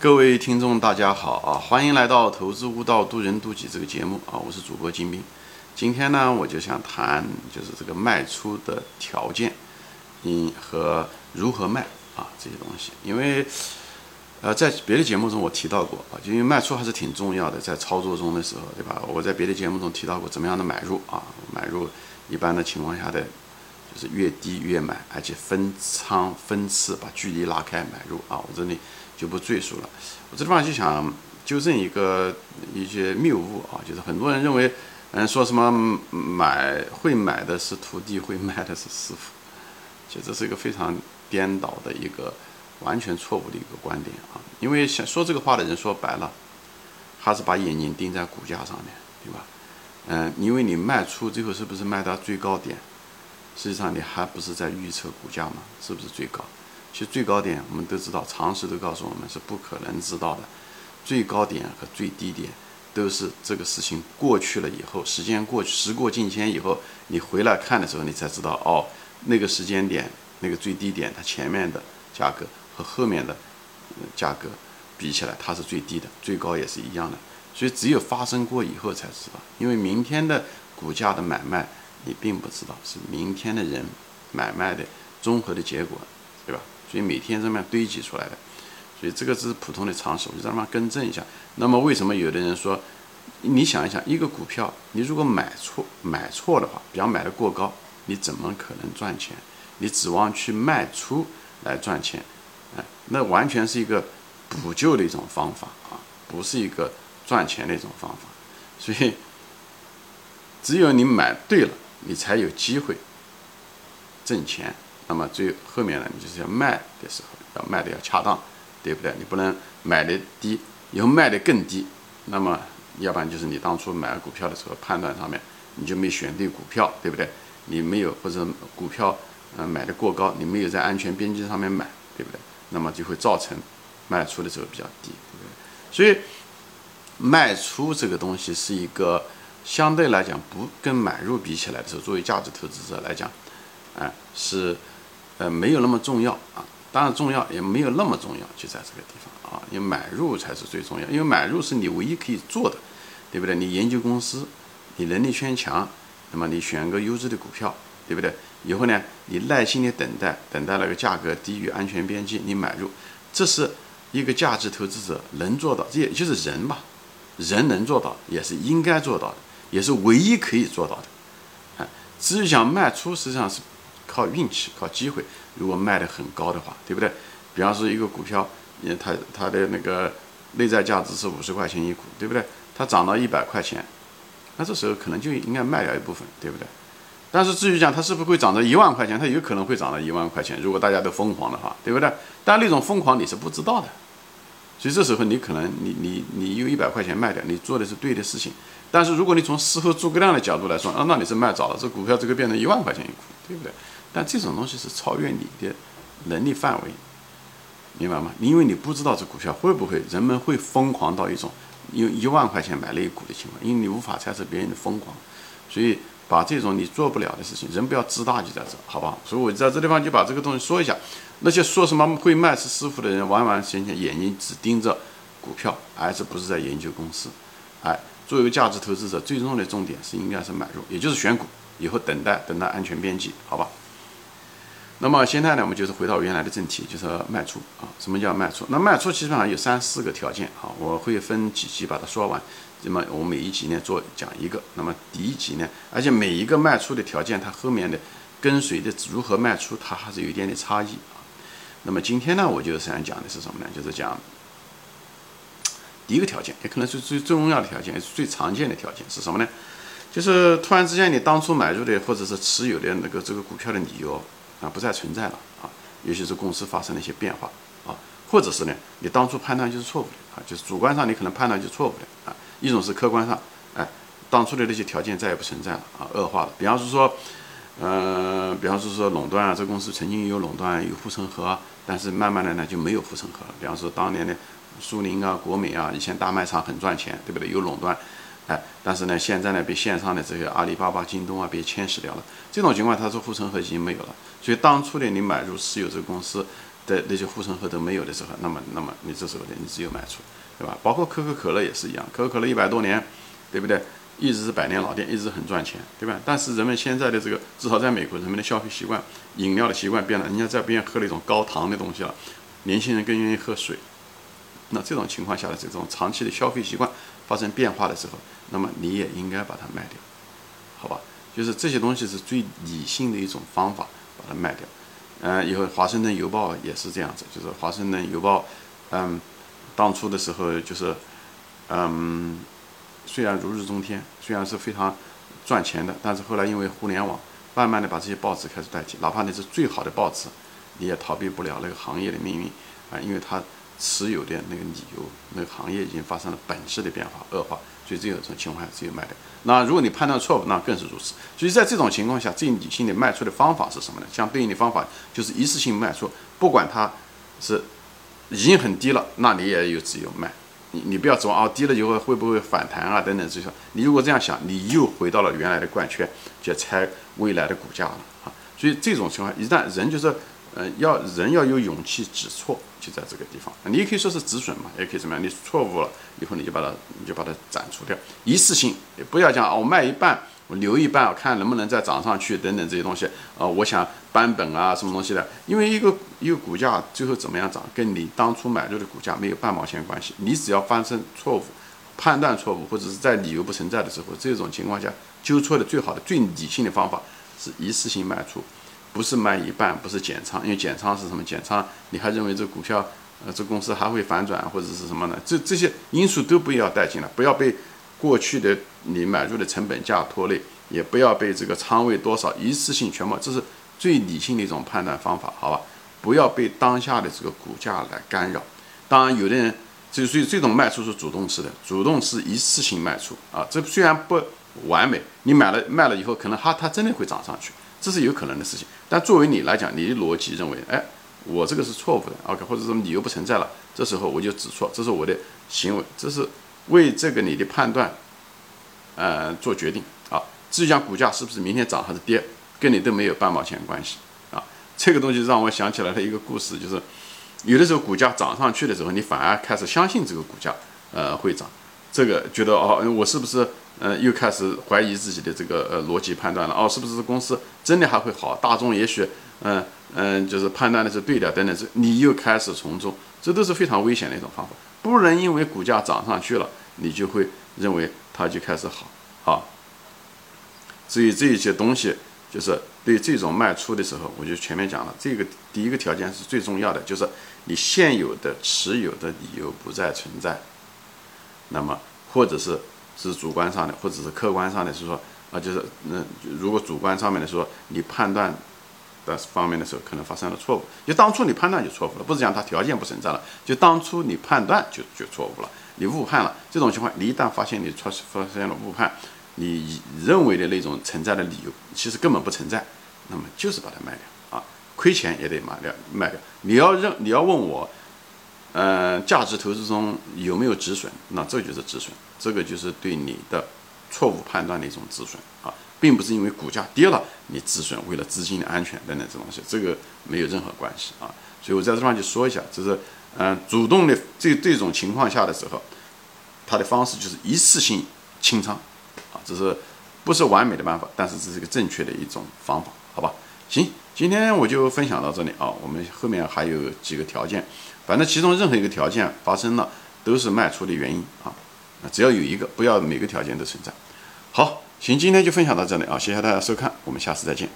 各位听众，大家好啊！欢迎来到《投资悟道，渡人渡己》这个节目啊！我是主播金兵。今天呢，我就想谈就是这个卖出的条件，嗯，和如何卖啊这些东西。因为呃，在别的节目中我提到过啊，就因为卖出还是挺重要的，在操作中的时候，对吧？我在别的节目中提到过怎么样的买入啊，买入一般的情况下的就是越低越买，而且分仓分次把距离拉开买入啊。我这里。就不赘述了。我这地方就想纠正一个一些谬误啊，就是很多人认为，嗯，说什么买会买的是徒弟，会卖的是师傅，其实这是一个非常颠倒的一个完全错误的一个观点啊。因为想说这个话的人说白了，他是把眼睛盯在股价上面，对吧？嗯，因为你卖出最后是不是卖到最高点？实际上你还不是在预测股价吗？是不是最高？其实最高点我们都知道，常识都告诉我们是不可能知道的。最高点和最低点都是这个事情过去了以后，时间过去，时过境迁以后，你回来看的时候，你才知道哦，那个时间点那个最低点，它前面的价格和后面的价格比起来，它是最低的，最高也是一样的。所以只有发生过以后才知道，因为明天的股价的买卖你并不知道，是明天的人买卖的综合的结果，对吧？所以每天这么样堆积出来的，所以这个是普通的常识，我就让他们更正一下。那么为什么有的人说，你想一想，一个股票你如果买错买错的话，比方买的过高，你怎么可能赚钱？你指望去卖出来赚钱，哎，那完全是一个补救的一种方法啊，不是一个赚钱的一种方法。所以，只有你买对了，你才有机会挣钱。那么最后面呢，你就是要卖的时候要卖的要恰当，对不对？你不能买的低，以后卖的更低。那么要不然就是你当初买股票的时候判断上面你就没选对股票，对不对？你没有或者股票嗯买的过高，你没有在安全边际上面买，对不对？那么就会造成卖出的时候比较低，对不对？所以卖出这个东西是一个相对来讲不跟买入比起来的时候，作为价值投资者来讲，啊是。呃，没有那么重要啊，当然重要，也没有那么重要，就在这个地方啊。因为买入才是最重要，因为买入是你唯一可以做的，对不对？你研究公司，你能力圈强，那么你选个优质的股票，对不对？以后呢，你耐心的等待，等待那个价格低于安全边际，你买入，这是一个价值投资者能做到，这也就是人嘛，人能做到，也是应该做到的，也是唯一可以做到的。啊，至于想卖出，实际上是。靠运气，靠机会。如果卖的很高的话，对不对？比方说一个股票，它它的那个内在价值是五十块钱一股，对不对？它涨到一百块钱，那这时候可能就应该卖掉一部分，对不对？但是至于讲它是不是会涨到一万块钱，它有可能会涨到一万块钱。如果大家都疯狂的话，对不对？但那种疯狂你是不知道的，所以这时候你可能你你你用一百块钱卖掉，你做的是对的事情。但是如果你从事后诸葛亮的角度来说，啊，那你是卖早了，这股票这个变成一万块钱一股，对不对？但这种东西是超越你的能力范围，明白吗？因为你不知道这股票会不会人们会疯狂到一种用一万块钱买了一股的情况，因为你无法猜测别人的疯狂，所以把这种你做不了的事情，人不要自大就在这，好不好？所以我在这地方就把这个东西说一下。那些说什么会卖是师傅的人，完完全全眼睛只盯着股票，而是不是在研究公司？哎，作为价值投资者，最终的重点是应该是买入，也就是选股，以后等待等待安全边际，好吧？那么现在呢，我们就是回到原来的正题，就是卖出啊。什么叫卖出？那卖出基本上有三四个条件啊，我会分几集把它说完。那么我每一集呢做讲一个。那么第一集呢，而且每一个卖出的条件，它后面的跟随的如何卖出，它还是有一点点差异啊。那么今天呢，我就想讲的是什么呢？就是讲第一个条件，也可能是最最重要的条件，也是最常见的条件是什么呢？就是突然之间你当初买入的或者是持有的那个这个股票的理由。啊，不再存在了啊，尤其是公司发生了一些变化啊，或者是呢，你当初判断就是错误的啊，就是主观上你可能判断就错误的啊，一种是客观上，哎，当初的那些条件再也不存在了啊，恶化了。比方是说，呃，比方说说垄断啊，这公司曾经有垄断有护城河，但是慢慢的呢就没有护城河了。比方说当年的苏宁啊、国美啊，以前大卖场很赚钱，对不对？有垄断。哎，但是呢，现在呢被线上的这个阿里巴巴、京东啊被侵蚀掉了。这种情况，它是护城河已经没有了。所以当初的你买入私有这个公司，的那些护城河都没有的时候，那么那么你这时候呢，你只有卖出，对吧？包括可口可乐也是一样，可口可乐一百多年，对不对？一直是百年老店，一直很赚钱，对吧？但是人们现在的这个，至少在美国，人们的消费习惯、饮料的习惯变了，人家在边喝那种高糖的东西了，年轻人更愿意喝水。那这种情况下的这种长期的消费习惯发生变化的时候，那么你也应该把它卖掉，好吧？就是这些东西是最理性的一种方法，把它卖掉。嗯，以后《华盛顿邮报》也是这样子，就是《华盛顿邮报》，嗯，当初的时候就是，嗯。虽然如日中天，虽然是非常赚钱的，但是后来因为互联网，慢慢的把这些报纸开始代替。哪怕你是最好的报纸，你也逃避不了那个行业的命运啊，因为它持有的那个理由，那个行业已经发生了本质的变化恶化，所以这种情况下只有卖掉。那如果你判断错误，那更是如此。所以在这种情况下，最理性的卖出的方法是什么呢？相对应的方法就是一次性卖出，不管它是已经很低了，那你也有只有卖。你你不要指望啊，低了以后会不会反弹啊？等等这些，你如果这样想，你又回到了原来的怪圈，就猜未来的股价了啊。所以这种情况，一旦人就是，呃，要人要有勇气指错，就在这个地方。你也可以说是止损嘛，也可以怎么样？你错误了以后，你就把它，你就把它斩除掉，一次性，不要讲哦，卖一半。我留一半，我看能不能再涨上去，等等这些东西啊，我想扳本啊，什么东西的？因为一个一个股价最后怎么样涨，跟你当初买入的股价没有半毛钱关系。你只要发生错误、判断错误，或者是在理由不存在的时候，这种情况下纠错的最好的、最理性的方法是一次性卖出，不是卖一半，不是减仓，因为减仓是什么？减仓你还认为这股票呃这公司还会反转或者是什么呢？这这些因素都不要带进来，不要被。过去的你买入的成本价拖累，也不要被这个仓位多少一次性全部，这是最理性的一种判断方法，好吧？不要被当下的这个股价来干扰。当然，有的人就所以这种卖出是主动式的，主动是一次性卖出啊。这虽然不完美，你买了卖了以后，可能它它真的会涨上去，这是有可能的事情。但作为你来讲，你的逻辑认为，哎，我这个是错误的，OK，或者说理由不存在了，这时候我就指错，这是我的行为，这是。为这个你的判断，呃，做决定啊。至于讲股价是不是明天涨还是跌，跟你都没有半毛钱关系啊。这个东西让我想起来了一个故事，就是有的时候股价涨上去的时候，你反而开始相信这个股价呃会涨，这个觉得哦，我是不是呃又开始怀疑自己的这个呃逻辑判断了？哦，是不是公司真的还会好？大众也许嗯嗯就是判断的是对的等等，这你又开始从众，这都是非常危险的一种方法。不能因为股价涨上去了，你就会认为它就开始好啊。所以这一些东西就是对这种卖出的时候，我就前面讲了，这个第一个条件是最重要的，就是你现有的持有的理由不再存在。那么或者是是主观上的，或者是客观上的，是说啊，就是嗯，如果主观上面的说，你判断。的方面的时候，可能发生了错误。就当初你判断就错误了，不是讲它条件不存在了，就当初你判断就就错误了，你误判了。这种情况，你一旦发现你出发现了误判，你认为的那种存在的理由，其实根本不存在，那么就是把它卖掉啊，亏钱也得卖掉卖掉。你要认你要问我，嗯，价值投资中有没有止损？那这就是止损，这个就是对你的错误判断的一种止损啊。并不是因为股价跌了你止损，为了资金的安全等等这东西，这个没有任何关系啊。所以我在这地方就说一下，就是嗯，主动的这这种情况下的时候，它的方式就是一次性清仓啊，这是不是完美的办法，但是这是一个正确的一种方法，好吧？行，今天我就分享到这里啊，我们后面还有几个条件，反正其中任何一个条件发生了，都是卖出的原因啊。只要有一个，不要每个条件都存在。好。行，今天就分享到这里啊！谢谢大家收看，我们下次再见。